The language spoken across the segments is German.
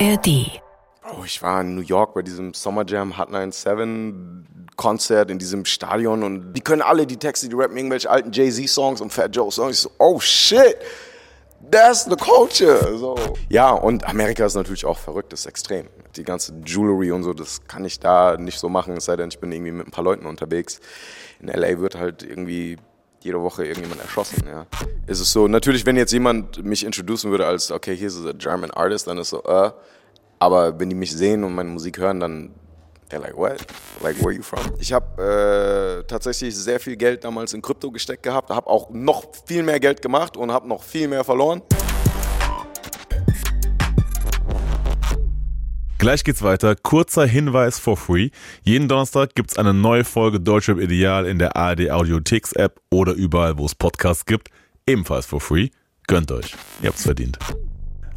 ARD. Oh, ich war in New York bei diesem Summer Jam Hot 97 Konzert in diesem Stadion und die können alle die Texte, die rappen irgendwelche alten Jay-Z-Songs und Fat Joe-Songs. Ich so, oh shit, that's the culture. So. Ja, und Amerika ist natürlich auch verrückt, das ist extrem. Die ganze Jewelry und so, das kann ich da nicht so machen, es sei denn, ich bin irgendwie mit ein paar Leuten unterwegs. In LA wird halt irgendwie jede Woche irgendjemand erschossen, ja. Ist es so, natürlich, wenn jetzt jemand mich introducen würde als, okay, hier ist a German Artist, dann ist so, äh, aber wenn die mich sehen und meine Musik hören, dann they're like, what? Like, where are you from? Ich habe äh, tatsächlich sehr viel Geld damals in Krypto gesteckt gehabt, habe auch noch viel mehr Geld gemacht und habe noch viel mehr verloren. Gleich geht's weiter. Kurzer Hinweis for free. Jeden Donnerstag gibt's eine neue Folge Deutschrap Ideal in der ARD Audiotix App oder überall, wo es Podcasts gibt. Ebenfalls for free. Gönnt euch. Ihr habt's verdient.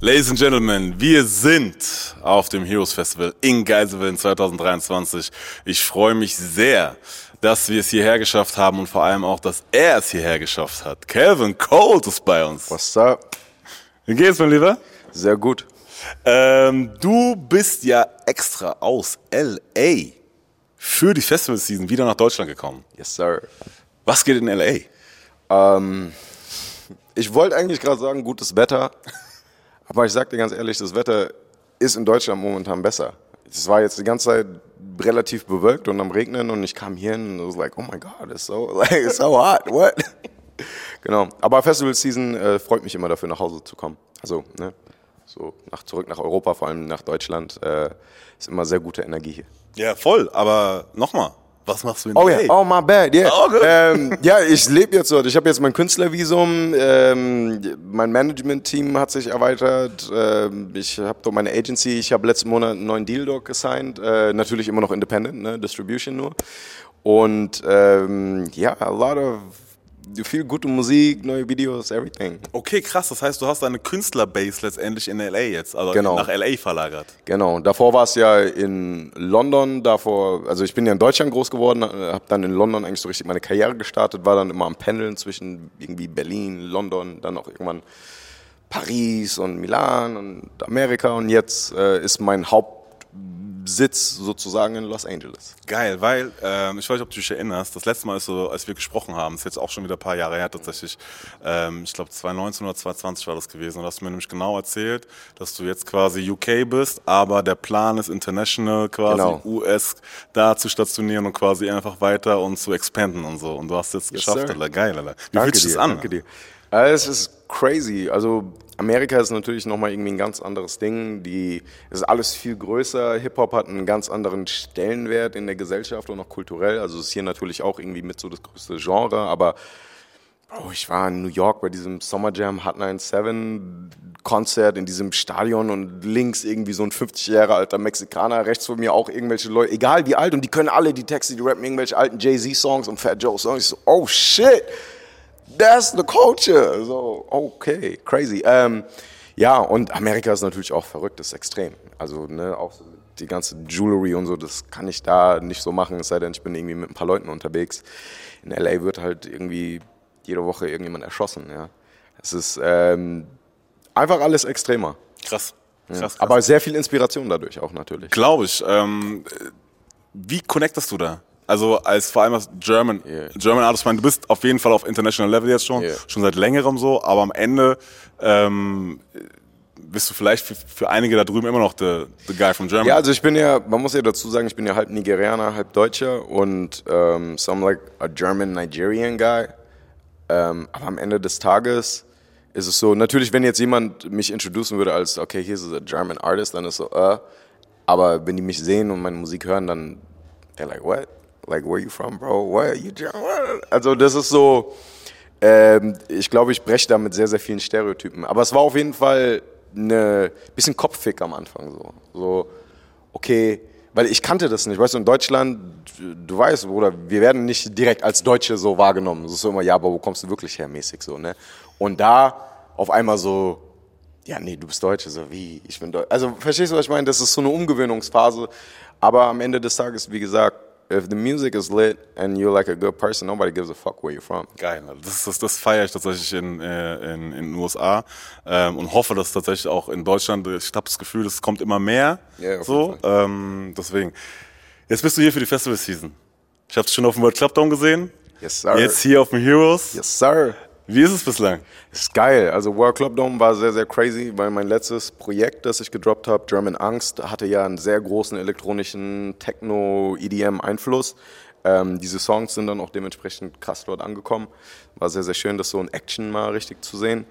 Ladies and Gentlemen, wir sind auf dem Heroes Festival in Geiselwind 2023. Ich freue mich sehr, dass wir es hierher geschafft haben und vor allem auch, dass er es hierher geschafft hat. Calvin Colt ist bei uns. What's up? Wie geht's, mein Lieber? Sehr gut. Ähm, du bist ja extra aus LA für die Festival-Season wieder nach Deutschland gekommen. Yes, sir. Was geht in LA? Ähm, ich wollte eigentlich gerade sagen, gutes Wetter. Aber ich sag dir ganz ehrlich, das Wetter ist in Deutschland momentan besser. Es war jetzt die ganze Zeit relativ bewölkt und am Regnen und ich kam hier hin und was like, oh my God, it's so, like, it's so hot, what? genau. Aber Festival Season äh, freut mich immer dafür, nach Hause zu kommen. Also, ne, so nach, zurück nach Europa, vor allem nach Deutschland, äh, ist immer sehr gute Energie hier. Ja, voll. Aber nochmal, was machst du in Oh ja, oh my bad, yeah. Oh, ähm, ja, ich lebe jetzt dort. Ich habe jetzt mein Künstlervisum, ähm, mein Management-Team hat sich erweitert. Ähm, ich habe dort meine Agency. Ich habe letzten Monat einen neuen Deal dort gesigned. Äh, natürlich immer noch Independent, ne? Distribution nur. Und ähm, ja, a lot of viel gute Musik, neue Videos, everything. Okay, krass. Das heißt, du hast deine Künstlerbase letztendlich in LA jetzt, also Genau. nach LA verlagert. Genau, davor war es ja in London, davor, also ich bin ja in Deutschland groß geworden, habe dann in London eigentlich so richtig meine Karriere gestartet, war dann immer am Pendeln zwischen irgendwie Berlin, London, dann auch irgendwann Paris und Milan und Amerika und jetzt äh, ist mein Hauptsitz sozusagen in Los Angeles. Geil, weil, ähm, ich weiß nicht, ob du dich erinnerst, das letzte Mal ist so, als wir gesprochen haben, ist jetzt auch schon wieder ein paar Jahre her tatsächlich, ähm, ich glaube 2019 oder 2020 war das gewesen, und hast mir nämlich genau erzählt, dass du jetzt quasi UK bist, aber der Plan ist international, quasi Genau. US da zu stationieren und quasi einfach weiter und zu expanden und so. Und du hast jetzt geschafft, sir. Alter. Geil, Alter. Wie fühlt sich das an? Danke dir. Es ist crazy. Also Amerika ist natürlich nochmal irgendwie ein ganz anderes Ding. Die, ist alles viel größer. Hip-Hop hat einen ganz anderen Stellenwert in der Gesellschaft und auch kulturell. Also ist hier natürlich auch irgendwie mit so das größte Genre. Aber oh, ich war in New York bei diesem Summer Jam Hot 97 Konzert in diesem Stadion und links irgendwie so ein 50 Jahre alter Mexikaner, rechts von mir auch irgendwelche Leute, egal wie alt, und die können alle die Texte, die rappen irgendwelche alten Jay-Z-Songs und Fat Joe-Songs. So, oh shit, that's the culture. So, okay, crazy. Ähm, ja, und Amerika ist natürlich auch verrückt, das ist extrem. Also, ne, auch so die ganze Jewelry und so, das kann ich da nicht so machen, es sei denn, ich bin irgendwie mit ein paar Leuten unterwegs. In LA wird halt irgendwie jede Woche irgendjemand erschossen, ja. Es ist ähm, einfach alles extremer. Krass. Krass, krass. Aber sehr viel Inspiration dadurch auch natürlich. Glaube ich. Ähm, wie connectest du da? Also als vor allem als German, Yeah. German Artist, ich meine, du bist auf jeden Fall auf international Level jetzt schon, Yeah. schon seit längerem so, aber am Ende ähm, bist du vielleicht für, für einige da drüben immer noch the guy from Germany. Ja, also ich bin ja, man muss ja dazu sagen, ich bin ja halb Nigerianer, halb Deutscher und ähm, so I'm like a German Nigerian guy. Ähm, aber am Ende des Tages ist es so, natürlich, wenn jetzt jemand mich introducen würde als, okay, hier ist a German Artist, dann ist so, äh, aber wenn die mich sehen und meine Musik hören, dann they're like, what? Like, where you from, bro? What? You? What? Also das ist so, ähm, ich glaube, ich breche da mit sehr, sehr vielen Stereotypen. Aber es war auf jeden Fall eine bisschen Kopffick am Anfang so. So, okay, weil ich kannte das nicht. Weißt du, in Deutschland, du weißt, oder wir werden nicht direkt als Deutsche so wahrgenommen. Es ist so immer, ja, aber wo kommst du wirklich her, mäßig so, ne? Und da auf einmal so, ja, nee, du bist Deutsche, so wie, ich bin Deutsch. Also, verstehst du, was ich meine? Das ist so eine Umgewöhnungsphase. Aber am Ende des Tages, wie gesagt, if the music is lit and you're like a good person, nobody gives a fuck where you're from. Geil, das, das, das feiere ich tatsächlich in, äh, in, in den USA ähm, und hoffe, dass tatsächlich auch in Deutschland, ich habe das Gefühl, es kommt immer mehr. Auf so, ähm, deswegen. Jetzt bist du hier für die Festival-Season. Ich habe dich schon auf dem World Club Down gesehen. Yes, sir. Jetzt hier auf dem Heroes. Yes, sir. Wie ist es bislang? Ist geil. Also World Club Dome war sehr, sehr crazy, weil mein letztes Projekt, das ich gedroppt habe, German Angst, hatte ja einen sehr großen elektronischen Techno-EDM-Einfluss. Ähm, diese Songs sind dann auch dementsprechend krass dort angekommen. War sehr, sehr schön, das so in Action mal richtig zu sehen.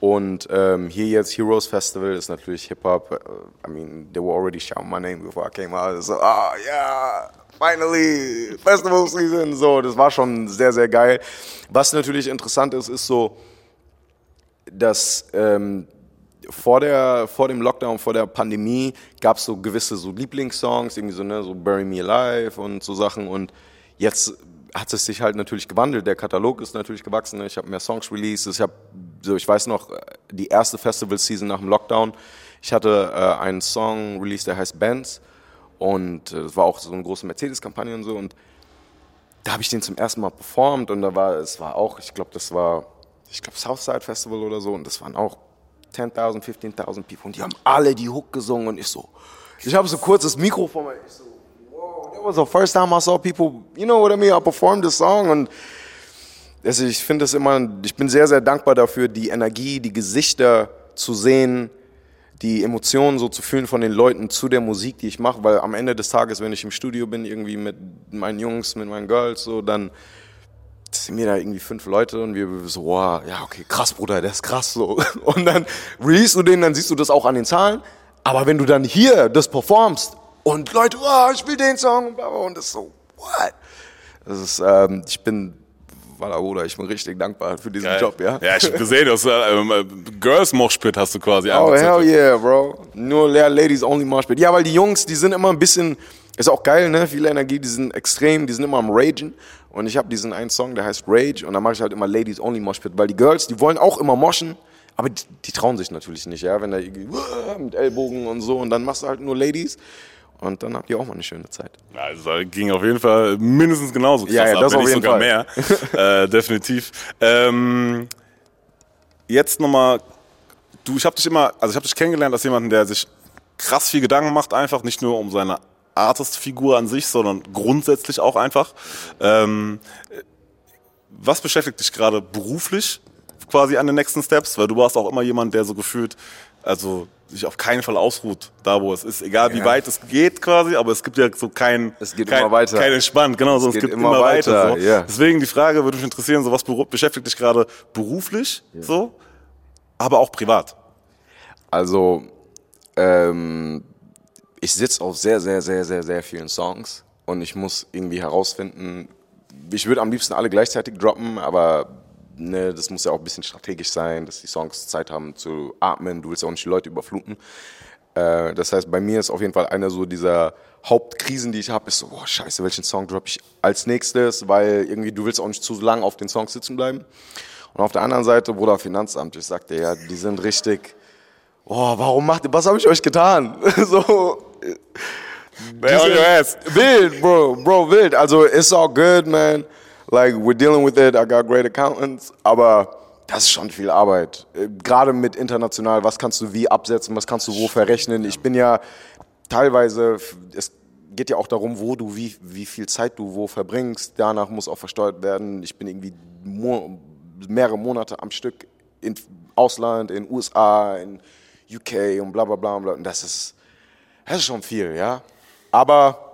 Und ähm, hier jetzt Heroes Festival ist natürlich Hip-Hop. Äh, I mean, they were already shouting my name before I came out. So, ah, yeah, finally, Festival Season. So, das war schon sehr, sehr geil. Was natürlich interessant ist, ist so, dass ähm, vor, der, vor dem Lockdown, vor der Pandemie gab es so gewisse so Lieblingssongs, irgendwie so, ne, so Bury Me Alive und so Sachen. Und jetzt hat es sich halt natürlich gewandelt. Der Katalog ist natürlich gewachsen. Ich habe mehr Songs released. Ich habe, so ich weiß noch, die erste Festival-Season nach dem Lockdown. Ich hatte äh, einen Song released, der heißt Bands. Und äh, das war auch so eine große Mercedes-Kampagne und so. Und da habe ich den zum ersten Mal performt und da war, es war auch, ich glaube, das war, ich glaube, Southside Festival oder so und das waren auch 10.000, 15.000 People und die haben alle die Hook gesungen und ich so, ich habe so kurz das Mikro vor mir, ich so, wow, that was the first time I saw people, you know what I mean, I performed this song und also ich finde es immer, ich bin sehr, sehr dankbar dafür, die Energie, die Gesichter zu sehen, die Emotionen so zu fühlen von den Leuten zu der Musik, die ich mache, weil am Ende des Tages, wenn ich im Studio bin, irgendwie mit meinen Jungs, mit meinen Girls, so, dann sind mir da irgendwie fünf Leute und wir so, wow, ja, okay, krass, Bruder, der ist krass, so. Und dann release du den, dann siehst du das auch an den Zahlen, aber wenn du dann hier das performst und Leute, wow, ich will den Song und bla, bla, und das ist so, what? Das ist, ähm, ich bin, Bruder, ich bin richtig dankbar für diesen Geil. Job, ja. Ja, ich habe gesehen, du hast, äh, ähm, Girls Moshpit hast du quasi Oh, hell yeah, bro. Nur Ladies only Moshpit. Ja, weil die Jungs, die sind immer ein bisschen, ist auch geil, ne? Viel Energie, die sind extrem, die sind immer am Ragen. Und ich habe diesen einen Song, der heißt Rage. Und da mache ich halt immer Ladies only Moshpit, weil die Girls, die wollen auch immer moschen. Aber die, die trauen sich natürlich nicht, ja. Wenn da irgendwie "Uah", mit Ellbogen und so. Und dann machst du halt nur Ladies. Und dann habt ihr auch mal eine schöne Zeit. Also ging auf jeden Fall mindestens genauso krass Ja, ja, ab, das wenn auf jeden sogar Fall. mehr. äh, definitiv. Ähm, jetzt nochmal, du, ich habe dich immer, also ich habe dich kennengelernt als jemanden, der sich krass viel Gedanken macht, einfach nicht nur um seine Artist-Figur an sich, sondern grundsätzlich auch einfach. Ähm, was beschäftigt dich gerade beruflich quasi an den nächsten Steps? Weil du warst auch immer jemand, der so gefühlt, also sich auf keinen Fall ausruht, da wo es ist, egal wie Ja. weit es geht quasi, aber es gibt ja so kein, Es geht kein, immer weiter. kein entspannt, genau, so, es, geht gibt immer immer, weiter. weiter, so. ja. Deswegen die Frage würde mich interessieren, so was beschäftigt dich gerade beruflich, so, aber auch privat. Also, ähm, ich sitze auf sehr, sehr, sehr, sehr, sehr vielen Songs und ich muss irgendwie herausfinden, ich würde am liebsten alle gleichzeitig droppen, aber ne, das muss ja auch ein bisschen strategisch sein, dass die Songs Zeit haben zu atmen, du willst ja auch nicht die Leute überfluten. Äh, das heißt, bei mir ist auf jeden Fall einer so dieser Hauptkrisen, die ich habe, ist so, boah, scheiße, welchen Song droppe ich als nächstes, weil irgendwie du willst auch nicht zu lang auf den Songs sitzen bleiben. Und auf der anderen Seite, Bruder, Finanzamt, ich sagte ja, die sind richtig, oh, warum macht ihr, was habe ich euch getan? so, Wer on your ass? wild, bro, bro, wild. Also, it's all good, man. Like, we're dealing with it. I got great accountants. Aber das ist schon viel Arbeit. Äh, Gerade mit international, was kannst du wie absetzen, was kannst du wo verrechnen. Ich bin ja teilweise, es geht ja auch darum, wo du, wie, wie viel Zeit du wo verbringst. Danach muss auch versteuert werden. Ich bin irgendwie mehrere Monate am Stück in Ausland, in USA, in UK und bla bla bla. bla. Und das ist, das ist schon viel, ja. Aber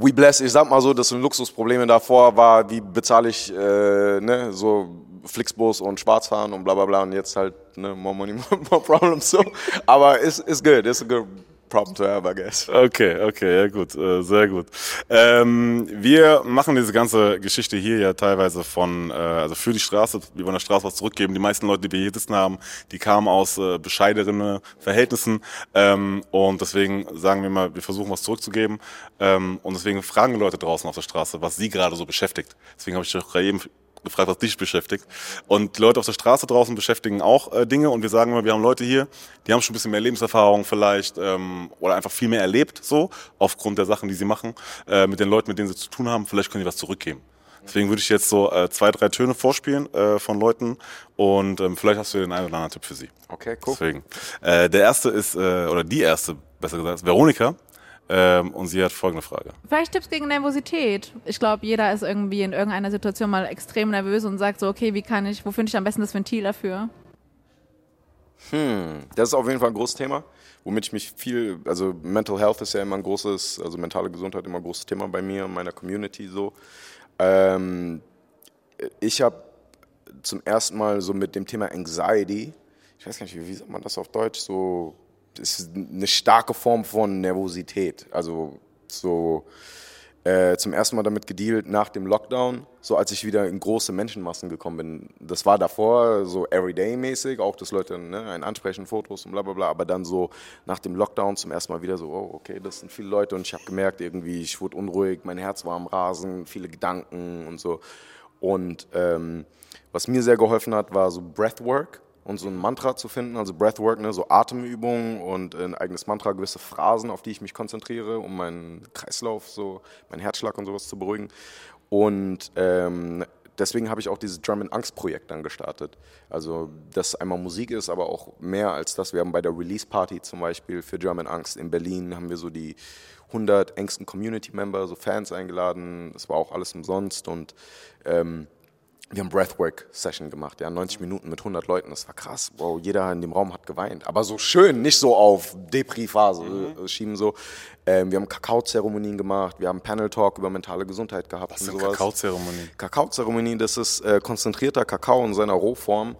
we bless, ich sag mal so, das sind Luxusprobleme. Davor war, wie bezahle ich äh, ne, so Flixbus und Schwarzfahren und bla bla bla. Und jetzt halt ne, more money, more problems. So. Aber it's good, it's a good problem to have, I guess. Okay, okay, ja gut, äh, sehr gut. Ähm, wir machen diese ganze Geschichte hier ja teilweise von, äh, also für die Straße, wir wollen der Straße was zurückgeben. Die meisten Leute, die wir hier sitzen haben, die kamen aus äh, bescheidenen Verhältnissen ähm, und deswegen sagen wir mal, wir versuchen was zurückzugeben ähm, und deswegen fragen Leute draußen auf der Straße, was sie gerade so beschäftigt. Deswegen habe ich auch gerade eben gefragt, was dich beschäftigt. Und die Leute auf der Straße draußen beschäftigen auch äh, Dinge und wir sagen immer, wir haben Leute hier, die haben schon ein bisschen mehr Lebenserfahrung vielleicht ähm, oder einfach viel mehr erlebt, so aufgrund der Sachen, die sie machen, äh, mit den Leuten, mit denen sie zu tun haben. Vielleicht können die was zurückgeben. Deswegen würde ich jetzt so äh, zwei, drei Töne vorspielen äh, von Leuten und ähm, vielleicht hast du den einen oder anderen Tipp für sie. Okay, cool. Deswegen. Äh, der erste ist, äh, oder die erste, besser gesagt, ist Veronika. Ähm, und sie hat folgende Frage. Vielleicht Tipps gegen Nervosität. Ich glaube, jeder ist irgendwie in irgendeiner Situation mal extrem nervös und sagt so, okay, wie kann ich, wo finde ich am besten das Ventil dafür? Hm, das ist auf jeden Fall ein großes Thema, womit ich mich viel, also Mental Health ist ja immer ein großes, also mentale Gesundheit immer ein großes Thema bei mir und meiner Community so. Ähm, ich habe zum ersten Mal so mit dem Thema Anxiety, ich weiß gar nicht, wie sagt man das auf Deutsch, so, ist eine starke Form von Nervosität. Also so äh, zum ersten Mal damit gedealt nach dem Lockdown, so als ich wieder in große Menschenmassen gekommen bin. Das war davor so everyday-mäßig, auch dass Leute ne, einen ansprechen, Fotos und bla bla bla, aber dann so nach dem Lockdown zum ersten Mal wieder so, oh, okay, das sind viele Leute und ich habe gemerkt, irgendwie, ich wurde unruhig, mein Herz war am Rasen, viele Gedanken und so. Und ähm, was mir sehr geholfen hat, war so Breathwork und so ein Mantra zu finden, also Breathwork, ne, so Atemübungen und ein eigenes Mantra, gewisse Phrasen, auf die ich mich konzentriere, um meinen Kreislauf, so meinen Herzschlag und sowas zu beruhigen. Und ähm, deswegen habe ich auch dieses Drum Angst Projekt dann gestartet. Also, dass einmal Musik ist, aber auch mehr als das. Wir haben bei der Release Party zum Beispiel für Drum Angst in Berlin haben wir so die 100 engsten Community Member, so Fans eingeladen. Das war auch alles umsonst und ähm, wir haben Breathwork-Session gemacht, ja, 90 Minuten mit 100 Leuten, das war krass. Wow, jeder in dem Raum hat geweint, aber so schön, nicht so auf Depri-Phase mhm. Äh, schieben so. Ähm, wir haben Kakao-Zeremonien gemacht, wir haben Panel-Talk über mentale Gesundheit gehabt. Was sind Kakao-Zeremonien? Kakao-Zeremonien, das ist äh, konzentrierter Kakao in seiner Rohform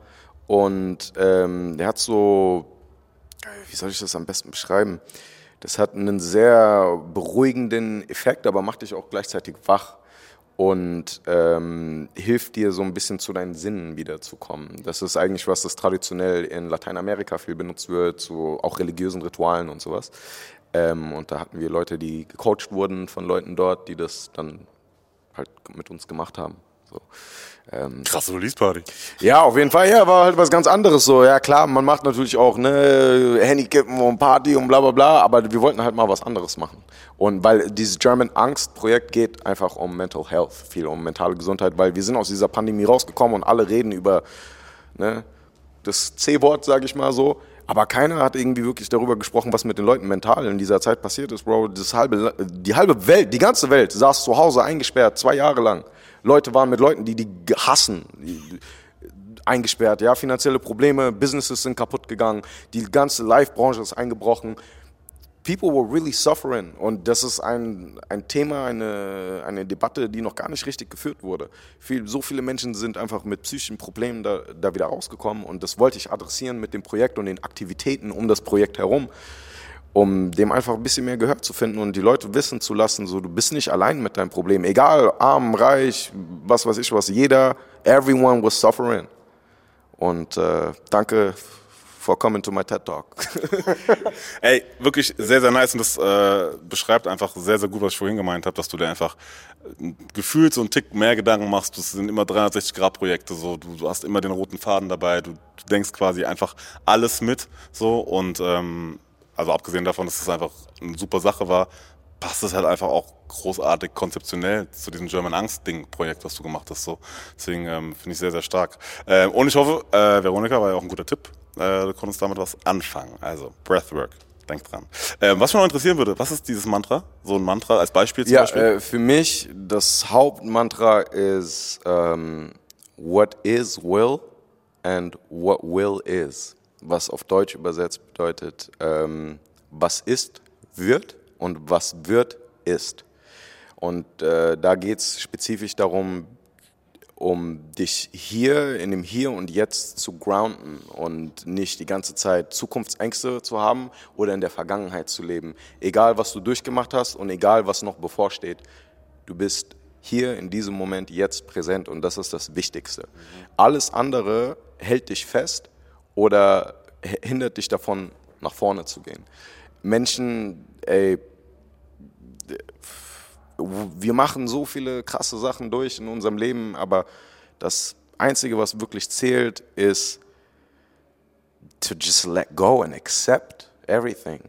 und ähm, der hat so, wie soll ich das am besten beschreiben? Das hat einen sehr beruhigenden Effekt, aber macht dich auch gleichzeitig wach und ähm, hilft dir so ein bisschen zu deinen Sinnen wiederzukommen. Das ist eigentlich was, das traditionell in Lateinamerika viel benutzt wird, zu auch religiösen Ritualen und sowas. Ähm, und da hatten wir Leute, die gecoacht wurden von Leuten dort, die das dann halt mit uns gemacht haben. So. Ähm, Krasse Release-Party. Ja, auf jeden Fall. Ja, war halt was ganz anderes so. Ja, klar, man macht natürlich auch ne Handykippen und Party und bla bla bla, aber wir wollten halt mal was anderes machen. Und weil dieses German Angst-Projekt geht einfach um Mental Health, viel um mentale Gesundheit, weil wir sind aus dieser Pandemie rausgekommen und alle reden über ne, das C-Wort, sage ich mal so. Aber keiner hat irgendwie wirklich darüber gesprochen, was mit den Leuten mental in dieser Zeit passiert ist, Bro. Das halbe, die halbe Welt, die ganze Welt saß zu Hause eingesperrt, zwei Jahre lang. Leute waren mit Leuten, die die hassen, eingesperrt, ja, finanzielle Probleme, Businesses sind kaputt gegangen, die ganze Live-Branche ist eingebrochen. People were really suffering und das ist ein, ein Thema, eine, eine Debatte, die noch gar nicht richtig geführt wurde. Viel, so viele Menschen sind einfach mit psychischen Problemen da, da wieder rausgekommen und das wollte ich adressieren mit dem Projekt und den Aktivitäten um das Projekt herum um dem einfach ein bisschen mehr Gehör zu finden und die Leute wissen zu lassen, so du bist nicht allein mit deinem Problem. Egal, arm, reich, was weiß ich was, jeder, everyone was suffering. Und äh, danke for coming to my TED Talk. Ey, wirklich sehr, sehr nice und das äh, beschreibt einfach sehr, sehr gut, was ich vorhin gemeint habe, dass du dir einfach gefühlt so einen Tick mehr Gedanken machst. Das sind immer 360 Grad Projekte, so du, du hast immer den roten Faden dabei, du, du denkst quasi einfach alles mit, so und ähm, also abgesehen davon, dass es einfach eine super Sache war, passt es halt einfach auch großartig konzeptionell zu diesem German Angst-Ding-Projekt, was du gemacht hast. So. Deswegen ähm, finde ich sehr, sehr stark. Ähm, und ich hoffe, äh, Veronika war ja auch ein guter Tipp. Äh, du konntest damit was anfangen. Also Breathwork. Denk dran. Ähm, was mich noch interessieren würde, was ist dieses Mantra? So ein Mantra als Beispiel zum ja, Beispiel? Äh, für mich, das Hauptmantra ist um, What is will and what will is was auf Deutsch übersetzt bedeutet, ähm, was ist, wird und was wird, ist. Und äh, da geht es spezifisch darum, um dich hier in dem Hier und Jetzt zu grounden und nicht die ganze Zeit Zukunftsängste zu haben oder in der Vergangenheit zu leben. Egal, was du durchgemacht hast und egal, was noch bevorsteht, du bist hier in diesem Moment jetzt präsent und das ist das Wichtigste. Mhm. Alles andere hält dich fest oder hindert dich davon, nach vorne zu gehen. Menschen, ey, wir machen so viele krasse Sachen durch in unserem Leben, aber Das Einzige, was wirklich zählt, ist to just let go and accept everything.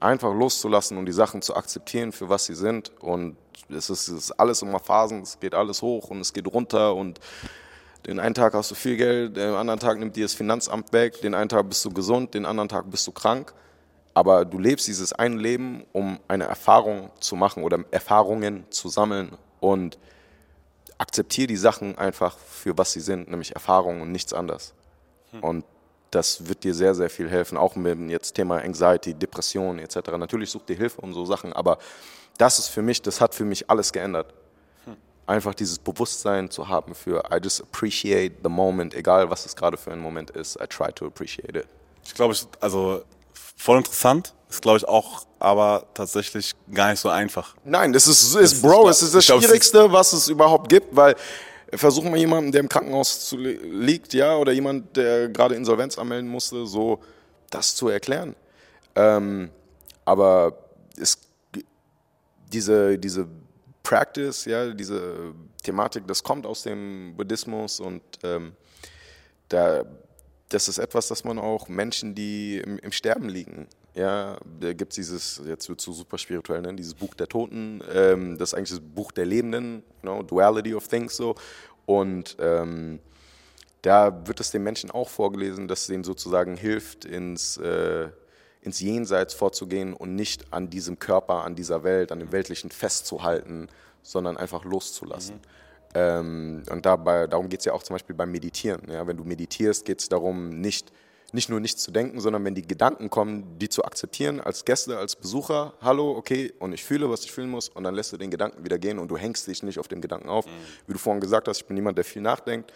Einfach loszulassen und die Sachen zu akzeptieren, für was sie sind. Und es ist, es ist alles immer Phasen, es geht alles hoch und es geht runter und den einen Tag hast du viel Geld, den anderen Tag nimmt dir das Finanzamt weg, den einen Tag bist du gesund, den anderen Tag bist du krank. Aber du lebst dieses eine Leben, um eine Erfahrung zu machen oder Erfahrungen zu sammeln und akzeptiere die Sachen einfach für was sie sind, nämlich Erfahrungen und nichts anderes. Und das wird dir sehr, sehr viel helfen, auch mit dem jetzt Thema Anxiety, Depression etc. Natürlich such dir Hilfe und so Sachen, aber das ist für mich, das hat für mich alles geändert. Einfach dieses Bewusstsein zu haben für I just appreciate the moment, egal was es gerade für ein Moment ist, I try to appreciate it. Ich glaube, also voll interessant. Ist, glaube ich, auch aber tatsächlich gar nicht so einfach. Nein, das ist, ist Bro, es ist das glaub, es ist- Schwierigste, was es überhaupt gibt, weil versuchen wir jemanden, der im Krankenhaus liegt, ja, oder jemand, der gerade Insolvenz anmelden musste, so das zu erklären. Ähm, aber es, diese, diese Practice, ja, diese Thematik, das kommt aus dem Buddhismus und ähm, da, das ist etwas, das man auch Menschen, die im, im Sterben liegen, ja, da gibt es dieses, jetzt wird es so super spirituell, ne? dieses Buch der Toten, ähm, das ist eigentlich das Buch der Lebenden, you know, Duality of Things so. Und ähm, da wird es den Menschen auch vorgelesen, dass es ihnen sozusagen hilft, ins, äh, ins Jenseits vorzugehen und nicht an diesem Körper, an dieser Welt, an dem Weltlichen festzuhalten, sondern einfach loszulassen. Ähm, und dabei, darum geht es ja auch zum Beispiel beim Meditieren. Ja? Wenn du meditierst, geht es darum, nicht, nicht nur nichts zu denken, sondern wenn die Gedanken kommen, die zu akzeptieren als Gäste, als Besucher. Hallo, okay, und ich fühle, was ich fühlen muss, und dann lässt du den Gedanken wieder gehen und du hängst dich nicht auf dem Gedanken auf. Wie du vorhin gesagt hast, ich bin jemand, der viel nachdenkt.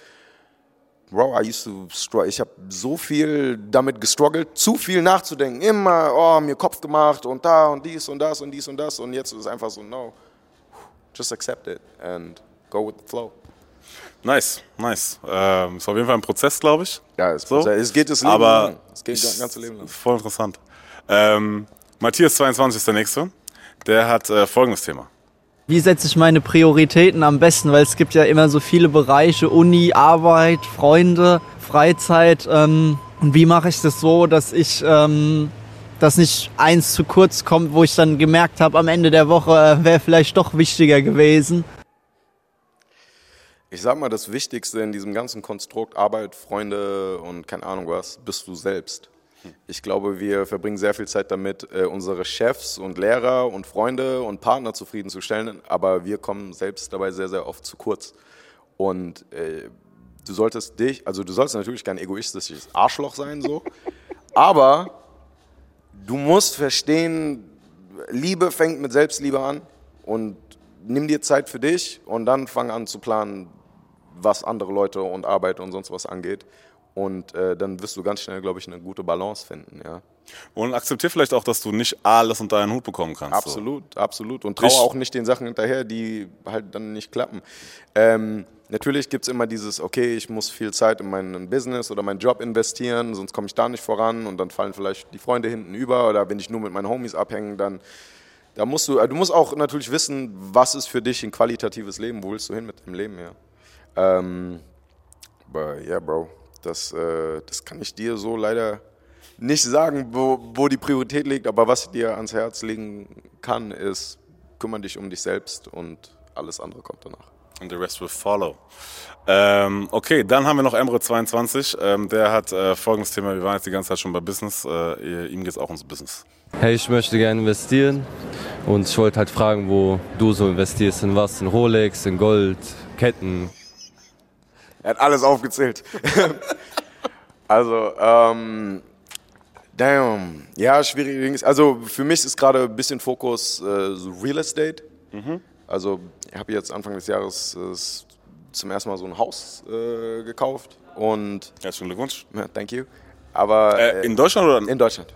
Bro, I used to struggle. Ich habe so viel damit gestruggelt, zu viel nachzudenken. Immer, oh, mir Kopf gemacht und da und dies und das und dies und das. Und jetzt ist es einfach so, no, just accept it and go with the flow. Nice, nice. Ähm, ist auf jeden Fall ein Prozess, glaube ich. Ja, es, So. es geht das Leben Aber lang. Es geht das ganze Leben lang. Voll interessant. Ähm, Matthias 22 ist der nächste. Der hat äh, folgendes Thema. Wie setze ich meine Prioritäten am besten? Weil es gibt ja immer so viele Bereiche, Uni, Arbeit, Freunde, Freizeit. Ähm, und wie mache ich das so, dass ich, ähm, dass nicht eins zu kurz kommt, wo ich dann gemerkt habe, am Ende der Woche äh, wäre vielleicht doch wichtiger gewesen. Ich sag mal, das Wichtigste in diesem ganzen Konstrukt Arbeit, Freunde und keine Ahnung was, bist du selbst. Ich glaube, wir verbringen sehr viel Zeit damit, äh, unsere Chefs und Lehrer und Freunde und Partner zufriedenzustellen, aber wir kommen selbst dabei sehr, sehr oft zu kurz. Und äh, du solltest dich, also du sollst natürlich kein egoistisches Arschloch sein, so, aber du musst verstehen, Liebe fängt mit Selbstliebe an und nimm dir Zeit für dich und dann fang an zu planen, was andere Leute und Arbeit und sonst was angeht. Und äh, dann wirst du ganz schnell, glaube ich, eine gute Balance finden, ja. Und akzeptier vielleicht auch, dass du nicht alles unter einen Hut bekommen kannst. Absolut, absolut. Und traue auch nicht den Sachen hinterher, die halt dann nicht klappen. Ähm, natürlich gibt es immer dieses, okay, ich muss viel Zeit in mein Business oder meinen Job investieren, sonst komme ich da nicht voran und dann fallen vielleicht die Freunde hinten über oder wenn ich nur mit meinen Homies abhänge, dann da musst du, äh, du musst auch natürlich wissen, was ist für dich ein qualitatives Leben, wo willst du hin mit dem Leben, ja. Ähm, aber ja, Bro, das, äh, das kann ich dir so leider nicht sagen, wo, wo die Priorität liegt, aber was ich dir ans Herz legen kann, ist, kümmere dich um dich selbst und alles andere kommt danach. And the rest will follow. Ähm, okay, dann haben wir noch Emre22. Ähm, der hat äh, folgendes Thema. Wir waren jetzt die ganze Zeit schon bei Business. Äh, ihm geht es auch ums Business. Hey, ich möchte gerne investieren und ich wollte halt fragen, wo du so investierst, in was, in Rolex, in Gold, Ketten. Er hat alles aufgezählt. also, ähm, damn, ja, schwierig. Also für mich ist gerade ein bisschen Fokus äh, so Real Estate. Also ich habe jetzt Anfang des Jahres äh, zum ersten Mal so ein Haus äh, gekauft und Herzlichen Glückwunsch. ja, thank you. Aber Äh, in Deutschland oder? in Deutschland.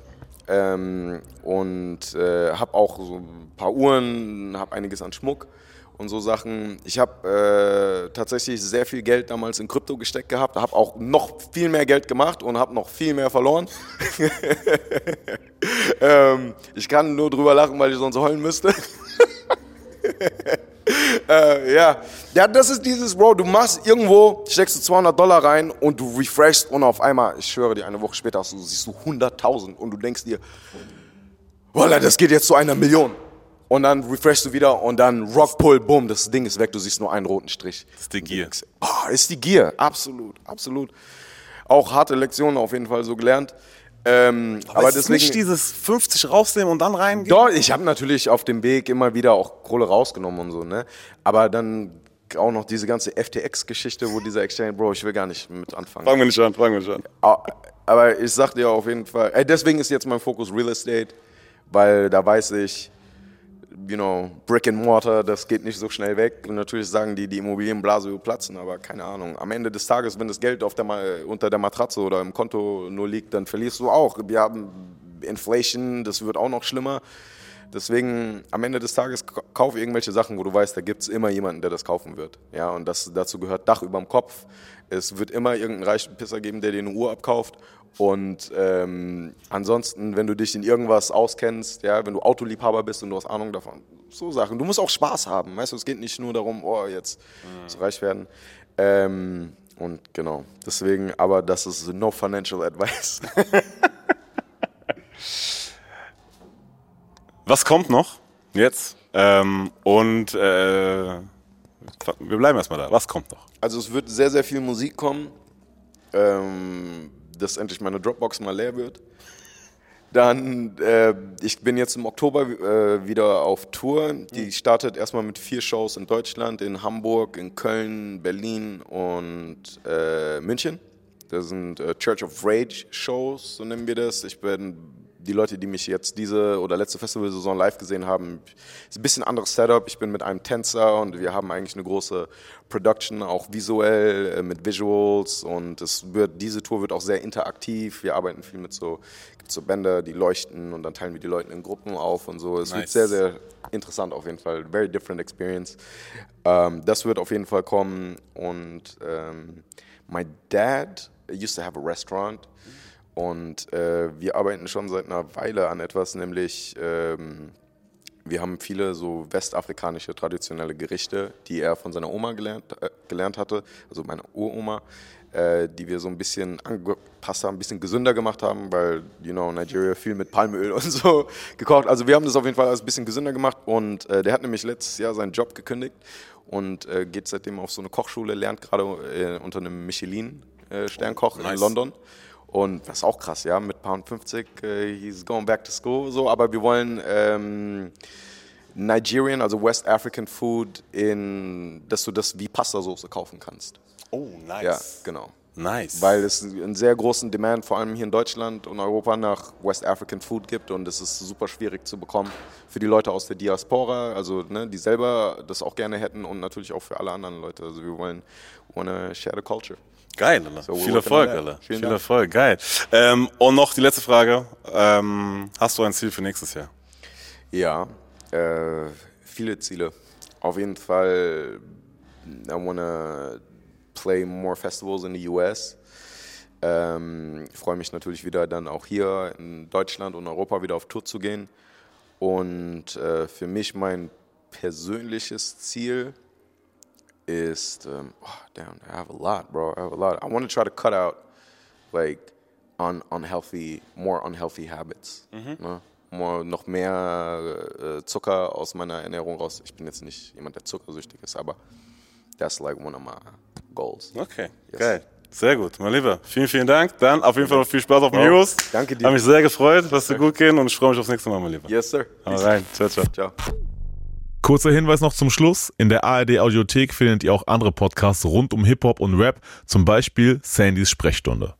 Ähm, und äh, habe auch so ein paar Uhren, habe einiges an Schmuck und so Sachen. Ich habe äh, tatsächlich sehr viel Geld damals in Krypto gesteckt gehabt, habe auch noch viel mehr Geld gemacht und habe noch viel mehr verloren. ähm, ich kann nur drüber lachen, weil ich sonst heulen müsste. äh, ja. ja, das ist dieses, Bro, du machst irgendwo, steckst du 200 Dollar rein und du refreshst und auf einmal, ich schwöre dir, eine Woche später hast du, siehst du 100.000 und du denkst dir, Voila, das geht jetzt zu einer Million. Und dann refreshst du wieder und dann Rock, Pull, Boom, das Ding ist weg, du siehst nur einen roten Strich. Das ist die Gier. Oh, ist die Gier, absolut, absolut. Auch harte Lektionen auf jeden Fall so gelernt. Ähm, aber, aber ist deswegen, nicht dieses 50 rausnehmen und dann reingehen? Doch, ich habe natürlich auf dem Weg immer wieder auch Kohle rausgenommen und so, ne? Aber dann auch noch diese ganze FTX-Geschichte, wo dieser Exchange, Bro, ich will gar nicht mit anfangen. Fangen wir nicht an, fangen wir nicht an. Ah, Aber ich sag dir auf jeden Fall, ey, deswegen ist jetzt mein Fokus Real Estate, weil da weiß ich, you know, Brick and Mortar, das geht nicht so schnell weg. Und natürlich sagen die, die Immobilienblase platzen, aber keine Ahnung. Am Ende des Tages, wenn das Geld der, unter der Matratze oder im Konto nur liegt, dann verlierst du auch. Wir haben Inflation, das wird auch noch schlimmer. Deswegen am Ende des Tages kauf irgendwelche Sachen, wo du weißt, da gibt es immer jemanden, der das kaufen wird. Ja, und das, dazu gehört Dach über dem Kopf. Es wird immer irgendeinen reichen Pisser geben, der dir eine Uhr abkauft. Und ähm, ansonsten, wenn du dich in irgendwas auskennst, ja, wenn du Autoliebhaber bist und du hast Ahnung davon, so Sachen. Du musst auch Spaß haben, weißt du, es geht nicht nur darum, oh, jetzt muss reich werden. Ähm, und genau, deswegen, aber das ist no financial advice. Was kommt noch jetzt? Ähm, und äh, wir bleiben erstmal da. Was kommt noch? Also es wird sehr, sehr viel Musik kommen, ähm, dass endlich meine Dropbox mal leer wird. Dann, äh, ich bin jetzt im Oktober äh, wieder auf Tour. Die startet erstmal mit vier Shows in Deutschland, in Hamburg, in Köln, Berlin und äh, München. Das sind äh, Church of Rage Shows, so nennen wir das. Ich bin die Leute, die mich jetzt diese oder letzte Festivalsaison live gesehen haben, ist ein bisschen anderes Setup. Ich bin mit einem Tänzer und wir haben eigentlich eine große Production, auch visuell äh, mit Visuals und es wird diese Tour wird auch sehr interaktiv. Wir arbeiten viel mit so gibt so Bänder, die leuchten und dann teilen wir die Leute in Gruppen auf und so. Es wird Nice. sehr sehr interessant auf jeden Fall, very different experience. Ähm, das wird auf jeden Fall kommen und ähm, my dad used to have a restaurant. Und äh, wir arbeiten schon seit einer Weile an etwas, nämlich ähm, wir haben viele so westafrikanische traditionelle Gerichte, die er von seiner Oma gelernt, äh, gelernt hatte, also meine Uroma, äh, die wir so ein bisschen angepasst haben, ein bisschen gesünder gemacht haben, weil, you know, Nigeria viel mit Palmöl und so gekocht. Also wir haben das auf jeden Fall alles ein bisschen gesünder gemacht und äh, der hat nämlich letztes Jahr seinen Job gekündigt und äh, geht seitdem auf so eine Kochschule, lernt gerade äh, unter einem Michelin-Sternkoch nice. in London. Und das ist auch krass, ja, mit Pound 50, äh, he's going back to school, so, aber wir wollen ähm, Nigerian, also West African Food, in, dass du das wie Pastasoße kaufen kannst. Oh, nice. Ja, genau. Nice. Weil es einen sehr großen Demand, vor allem hier in Deutschland und Europa, nach West African Food gibt und es ist super schwierig zu bekommen für die Leute aus der Diaspora, also ne, die selber das auch gerne hätten und natürlich auch für alle anderen Leute. Also wir wollen wanna share the culture. Geil, Alter. So, Viel Erfolg. Alter. Viel Dank. Erfolg, geil. Ähm, und noch die letzte Frage. Ähm, hast du ein Ziel für nächstes Jahr? Ja, äh, viele Ziele. Auf jeden Fall, I wanna play more festivals in the US. Ähm, ich freue mich natürlich wieder dann auch hier in Deutschland und Europa wieder auf Tour zu gehen. Und äh, für mich mein persönliches Ziel ist, ähm, oh, damn, I have a lot, bro. I have a lot. I want to try to cut out like un unhealthy, more unhealthy habits. Ne? More, noch mehr äh, Zucker aus meiner Ernährung raus. Ich bin jetzt nicht jemand, der zuckersüchtig ist, aber that's like one of my goals. Okay, Yes. geil. Sehr gut, mein Lieber. Vielen, vielen Dank. Dann auf jeden Fall noch viel Spaß auf dem Heroes. danke dir. Hat mich sehr gefreut. Lass dir gut gehen und ich freue mich aufs nächste Mal, mein Lieber. Yes, sir. Hau rein. Ciao, ciao. Ciao. Kurzer Hinweis noch zum Schluss. In der ARD Audiothek findet ihr auch andere Podcasts rund um Hip-Hop und Rap, zum Beispiel Sandys Sprechstunde.